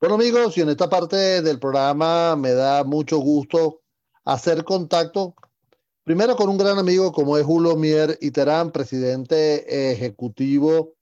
Bueno amigos, y en esta parte del programa me da mucho gusto hacer contacto primero con un gran amigo como es Julio Mier Iterán, presidente ejecutivo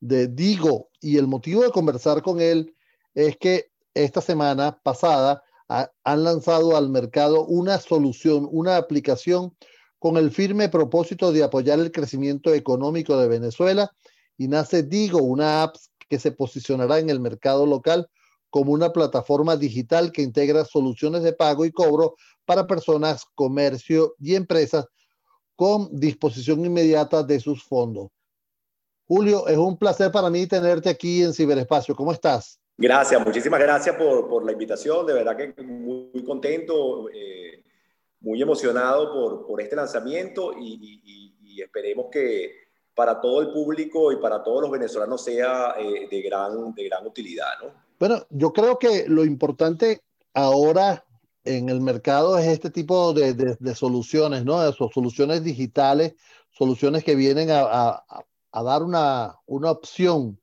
de Digo. Y el motivo de conversar con él es que esta semana pasada han lanzado al mercado una solución, una aplicación con el firme propósito de apoyar el crecimiento económico de Venezuela y nace Digo, una app que se posicionará en el mercado local como una plataforma digital que integra soluciones de pago y cobro para personas, comercio y empresas con disposición inmediata de sus fondos. Julio, es un placer para mí tenerte aquí en Ciberespacio. ¿Cómo estás? Gracias, muchísimas gracias por, la invitación. De verdad que muy, contento, eh, muy emocionado por, este lanzamiento y, esperemos que para todo el público y para todos los venezolanos sea eh, de, gran, de gran utilidad. ¿no? Bueno, yo creo que lo importante ahora en el mercado es este tipo de, de, de soluciones, ¿no? De soluciones digitales, soluciones que vienen a, a, a dar una, una opción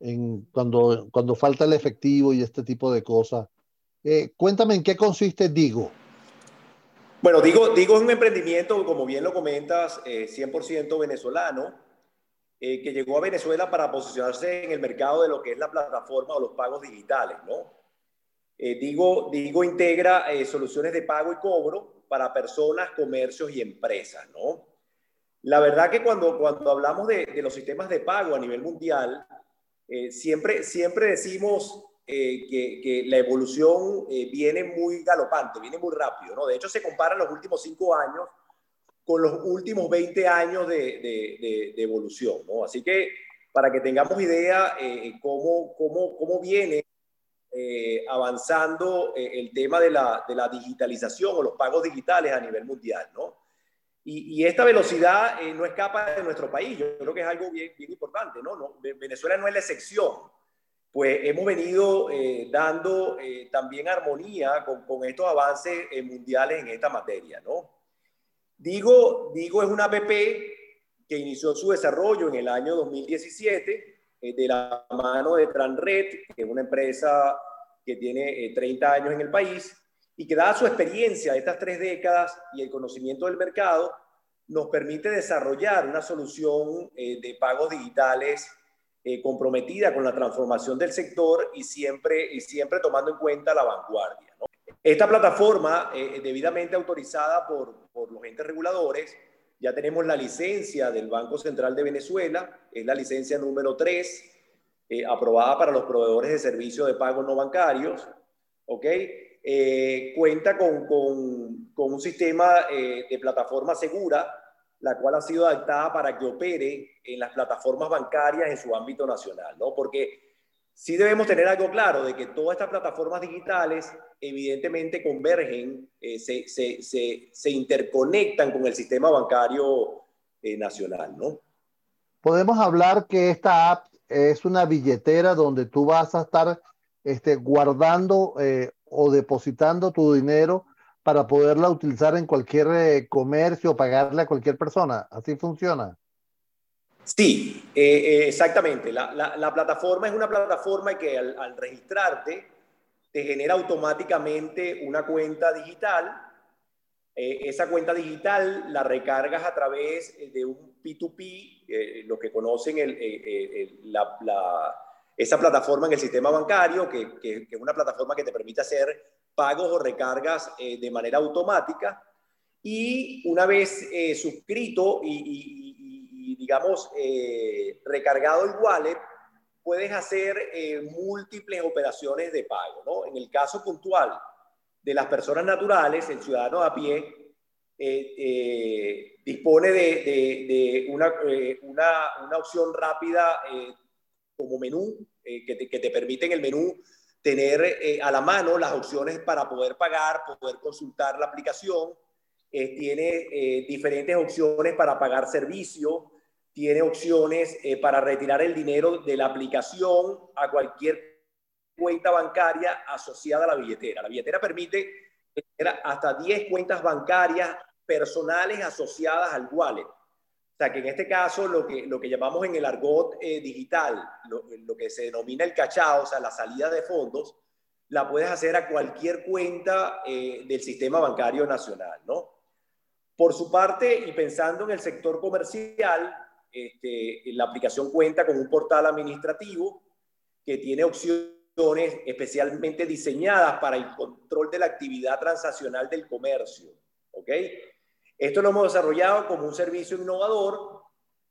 en cuando, cuando falta el efectivo y este tipo de cosas. Eh, cuéntame en qué consiste Digo. Bueno, Digo, Digo es un emprendimiento, como bien lo comentas, eh, 100% venezolano, eh, que llegó a Venezuela para posicionarse en el mercado de lo que es la plataforma o los pagos digitales, ¿no? Eh, Digo, Digo integra eh, soluciones de pago y cobro para personas, comercios y empresas, ¿no? La verdad que cuando, cuando hablamos de, de los sistemas de pago a nivel mundial, eh, siempre, siempre decimos eh, que, que, la evolución eh, viene muy galopante, viene muy rápido, ¿no? De hecho, se comparan los últimos cinco años con los últimos 20 años de, de, de, de evolución, ¿no? Así que para que tengamos idea cómo, cómo, cómo viene avanzando el tema de la, de la digitalización o los pagos digitales a nivel mundial, ¿no? Y, y, esta velocidad eh, no escapa de nuestro país. Yo creo que es algo bien, bien importante, ¿no? ¿no? Venezuela no es la excepción. Pues hemos venido eh, dando eh, también armonía con, con estos avances eh, mundiales en esta materia, ¿no? Digo, Digo es una app que inició su desarrollo en el año 2017 de la mano de Tranred, que es una empresa que tiene 30 años en el país y que dada su experiencia de estas tres décadas y el conocimiento del mercado, nos permite desarrollar una solución eh, de pagos digitales eh, comprometida con la transformación del sector y siempre, y siempre tomando en cuenta la vanguardia. ¿no? Esta plataforma, eh, debidamente autorizada por, los entes reguladores, ya tenemos la licencia del Banco Central de Venezuela, es la licencia número 3, aprobada para los proveedores de servicios de pago no bancarios, ¿ok? eh, cuenta con, un sistema eh, de plataforma segura, la cual ha sido adaptada para que opere en las plataformas bancarias en su ámbito nacional, ¿no? Porque sí debemos tener algo claro de que todas estas plataformas digitales evidentemente convergen, eh, se, interconectan con el sistema bancario eh, nacional, ¿no? Podemos hablar que esta app es una billetera donde tú vas a estar este, guardando eh, o depositando tu dinero para poderla utilizar en cualquier comercio o pagarle a cualquier persona. ¿Así funciona? Sí, eh, eh, exactamente. La, la, la, plataforma es una plataforma que al, registrarte te genera automáticamente una cuenta digital. Eh, esa cuenta digital la recargas a través de un P2P, eh, lo que conocen esa plataforma en el sistema bancario, que, es una plataforma que te permite hacer pagos o recargas de manera automática. Y una vez suscrito y, digamos, eh, recargado el wallet, puedes hacer eh, múltiples operaciones de pago. ¿no? En el caso puntual de las personas naturales, el ciudadano a pie eh, dispone de, de, de una, una, una, opción rápida como menú, eh, que, te, que, te, permite en el menú tener eh, a la mano las opciones para poder pagar, poder consultar la aplicación. Eh, tiene eh, diferentes opciones para pagar servicio, tiene opciones eh, para retirar el dinero de la aplicación a cualquier cuenta bancaria asociada a la billetera. La billetera permite hasta 10 cuentas bancarias personales asociadas al wallet sea, que en este caso lo que, lo que llamamos en el argot eh, digital, lo, que se denomina el cachao, o sea, la salida de fondos, la puedes hacer a cualquier cuenta eh, del sistema bancario nacional, ¿no? Por su parte, y pensando en el sector comercial, este, la aplicación cuenta con un portal administrativo que tiene opciones especialmente diseñadas para el control de la actividad transaccional del comercio. ¿ok? Esto lo hemos desarrollado como un servicio innovador,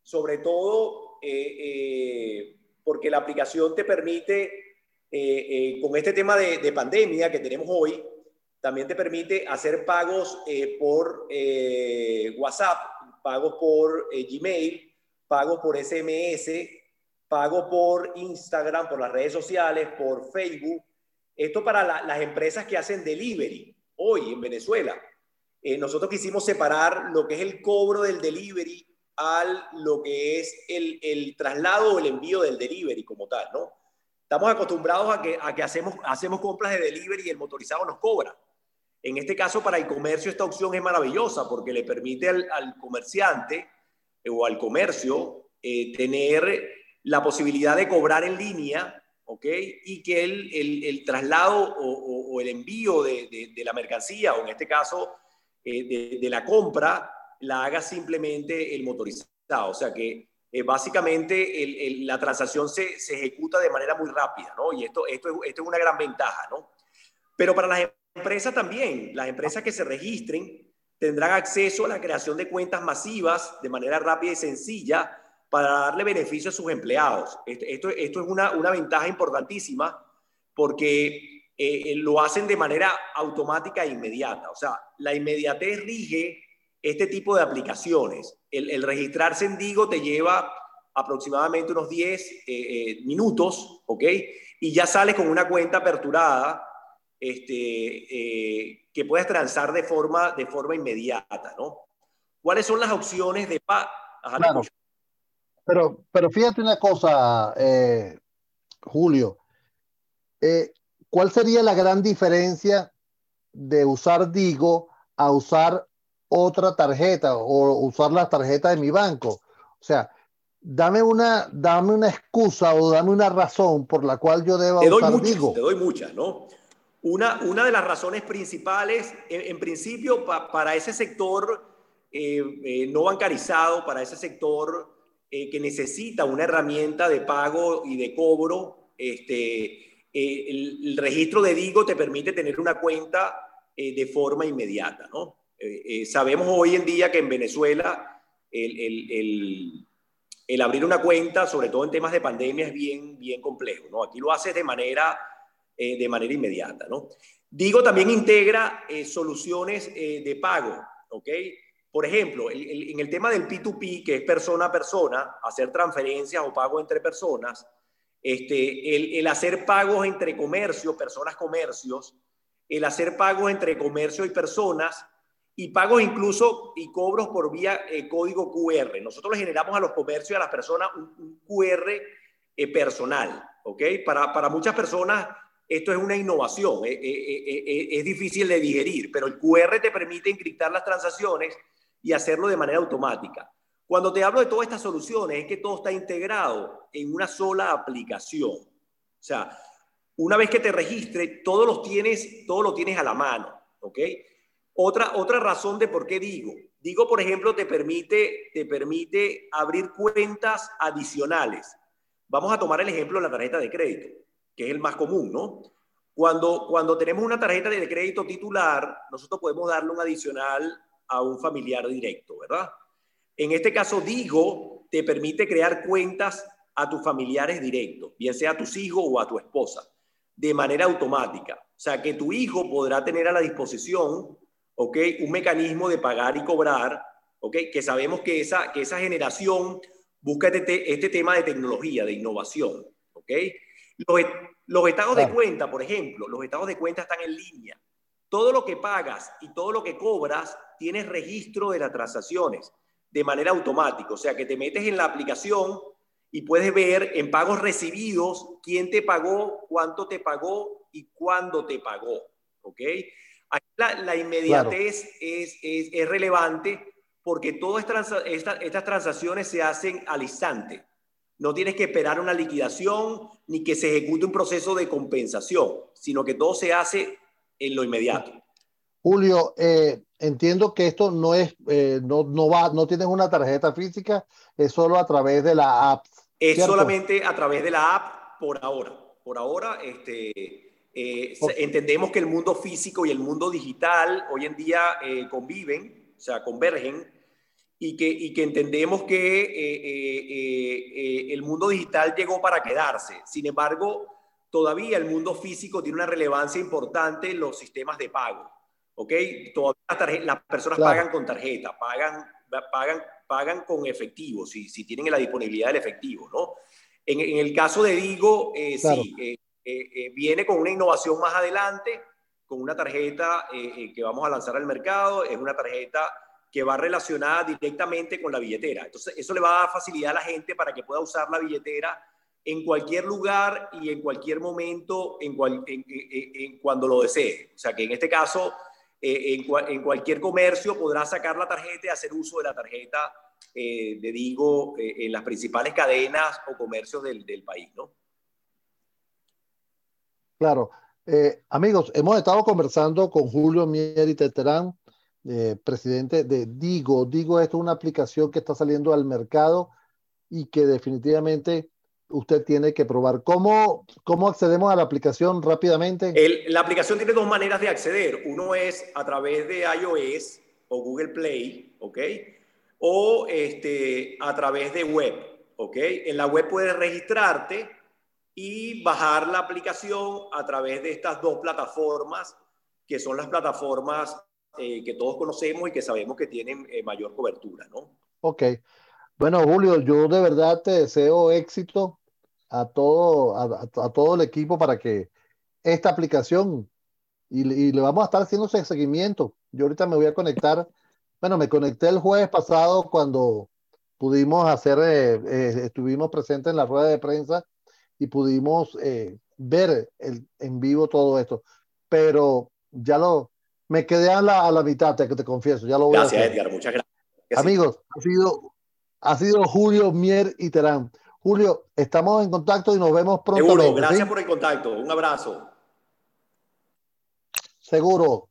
sobre todo eh, eh, porque la aplicación te permite, eh, con este tema de, de, pandemia que tenemos hoy, también te permite hacer pagos por WhatsApp, pagos por Gmail, pagos por SMS, pago por Instagram, por las redes sociales, por Facebook. Esto para las empresas que hacen delivery hoy en Venezuela. Eh, nosotros quisimos separar lo que es el cobro del delivery al lo que es el, el, traslado o el envío del delivery como tal, ¿no? Estamos acostumbrados a que, a que hacemos, hacemos compras de delivery y el motorizado nos cobra. En este caso, para el comercio, esta opción es maravillosa porque le permite al, al comerciante o al comercio eh, tener la posibilidad de cobrar en línea, ¿ok? Y que el, el, el traslado o, o, el envío de, de, de, la mercancía, o en este caso eh, de, la compra, la haga simplemente el motorizado. O sea que eh, básicamente el, la transacción se, se, ejecuta de manera muy rápida, ¿no? Y esto, esto, esto es una gran ventaja, ¿no? Pero para las empresas también, las empresas que se registren tendrán acceso a la creación de cuentas masivas de manera rápida y sencilla para darle beneficio a sus empleados. Esto, esto, es una, una, ventaja importantísima porque eh, lo hacen de manera automática e inmediata. O sea, la inmediatez rige este tipo de aplicaciones. El, el registrarse en Digo te lleva aproximadamente unos 10 eh, eh, minutos, ¿ok? Y ya sales con una cuenta aperturada este, que puedes transar de forma, de forma inmediata, ¿no? ¿Cuáles son las opciones de pago? Claro. Pero, pero fíjate una cosa, eh, Julio. Eh, ¿Cuál sería la gran diferencia de usar Digo a usar otra tarjeta o usar la tarjeta de mi banco? O sea, dame una, dame una excusa o dame una razón por la cual yo deba te usar doy muchas, Digo. Te doy muchas, ¿no? Una, una de las razones principales, en, principio, pa, para ese sector eh, eh, no bancarizado, para ese sector eh, que necesita una herramienta de pago y de cobro, este, el, el, registro de Digo te permite tener una cuenta de forma inmediata. ¿no? Sabemos hoy en día que en Venezuela el, el, el, abrir una cuenta, sobre todo en temas de pandemia, es bien, bien complejo. ¿no? Aquí lo haces de manera, de manera inmediata. ¿no? Digo también integra soluciones de pago. ¿ok? Por ejemplo, en el tema del P2P, que es persona a persona, hacer transferencias o pago entre personas, este, el, hacer pagos entre comercios, personas comercios, el hacer pagos entre comercio y personas, y pagos incluso y cobros por vía eh, código QR. Nosotros le generamos a los comercios y a las personas un, un QR eh, personal, ¿ok? Para, para muchas personas esto es una innovación, eh, eh, eh, es difícil de digerir, pero el QR te permite encriptar las transacciones y hacerlo de manera automática. Cuando te hablo de todas estas soluciones, es que todo está integrado en una sola aplicación. O sea, una vez que te registres, todos los tienes, todo lo tienes a la mano. Otra, otra razón de por qué digo. Digo, por ejemplo, te permite, te permite abrir cuentas adicionales. Vamos a tomar el ejemplo de la tarjeta de crédito, que es el más común, ¿no? Cuando, cuando tenemos una tarjeta de crédito titular, nosotros podemos darle un adicional a un familiar directo, ¿verdad? En este caso, Digo te permite crear cuentas a tus familiares directos, bien sea a tus hijos o a tu esposa, de manera automática. O sea, que tu hijo podrá tener a la disposición, ¿ok? Un mecanismo de pagar y cobrar, ¿ok? Que sabemos que esa, que esa generación busca este, este tema de tecnología, de innovación, ¿ok? Los, los estados de cuenta, por ejemplo, los estados de cuenta están en línea. Todo lo que pagas y todo lo que cobras tienes registro de las transacciones de manera automática. O sea, que te metes en la aplicación y puedes ver en pagos recibidos quién te pagó, cuánto te pagó y cuándo te pagó. ¿Ok? La, la inmediatez claro. es, es, es relevante porque todas estas transacciones se hacen al instante. No tienes que esperar una liquidación ni que se ejecute un proceso de compensación, sino que todo se hace en lo inmediato. Julio, eh, entiendo que esto no es, eh, no, no va, no tienes una tarjeta física, es solo a través de la app. Es solamente a través de la app por ahora. Por ahora, este, eh, entendemos que el mundo físico y el mundo digital hoy en día conviven, o sea, convergen, y que, y que entendemos que el mundo digital llegó para quedarse. Sin embargo, todavía el mundo físico tiene una relevancia importante en los sistemas de pago. ¿ok? Todavía las, personas pagan con tarjeta, pagan, pagan, pagan con efectivo, si, si tienen la disponibilidad del efectivo, ¿no? En, en el caso de Digo, eh, sí, eh, eh, viene con una innovación más adelante, con una tarjeta que vamos a lanzar al mercado, es una tarjeta que va relacionada directamente con la billetera. Entonces, eso le va a dar facilidad a la gente para que pueda usar la billetera en cualquier lugar y en cualquier momento, en, en, en, cuando lo desee. O sea, que en este caso eh, en, cualquier comercio podrá sacar la tarjeta y hacer uso de la tarjeta eh, de Digo eh, en las principales cadenas o comercios del, país, ¿no? Claro. amigos, hemos estado conversando con Julio Mieri Teterán, presidente de Digo. Digo es una aplicación que está saliendo al mercado y que definitivamente usted tiene que probar. ¿Cómo, cómo accedemos a la aplicación rápidamente? la aplicación tiene dos maneras de acceder. Uno es a través de iOS o Google Play, ¿ok? O este, a través de web, ¿ok? En la web puedes registrarte y bajar la aplicación a través de estas dos plataformas, que son las plataformas eh, que todos conocemos y que sabemos que tienen eh, mayor cobertura, ¿no? Ok. Bueno, Julio, yo de verdad te deseo éxito a todo, a, todo el equipo para que esta aplicación, y, le vamos a estar haciendo ese seguimiento. Yo ahorita me voy a conectar, bueno, me conecté el jueves pasado cuando pudimos hacer, eh, eh, estuvimos presentes en la rueda de prensa y pudimos eh, ver el, en vivo todo esto, pero ya lo, me quedé a la, a la mitad, te, te confieso, ya lo voy gracias, a hacer. Edgar, muchas gracias. Amigos, ha sido ha sido Julio Mier y Terán. Julio, estamos en contacto y nos vemos pronto. Seguro, gracias por el contacto. Un abrazo. Seguro.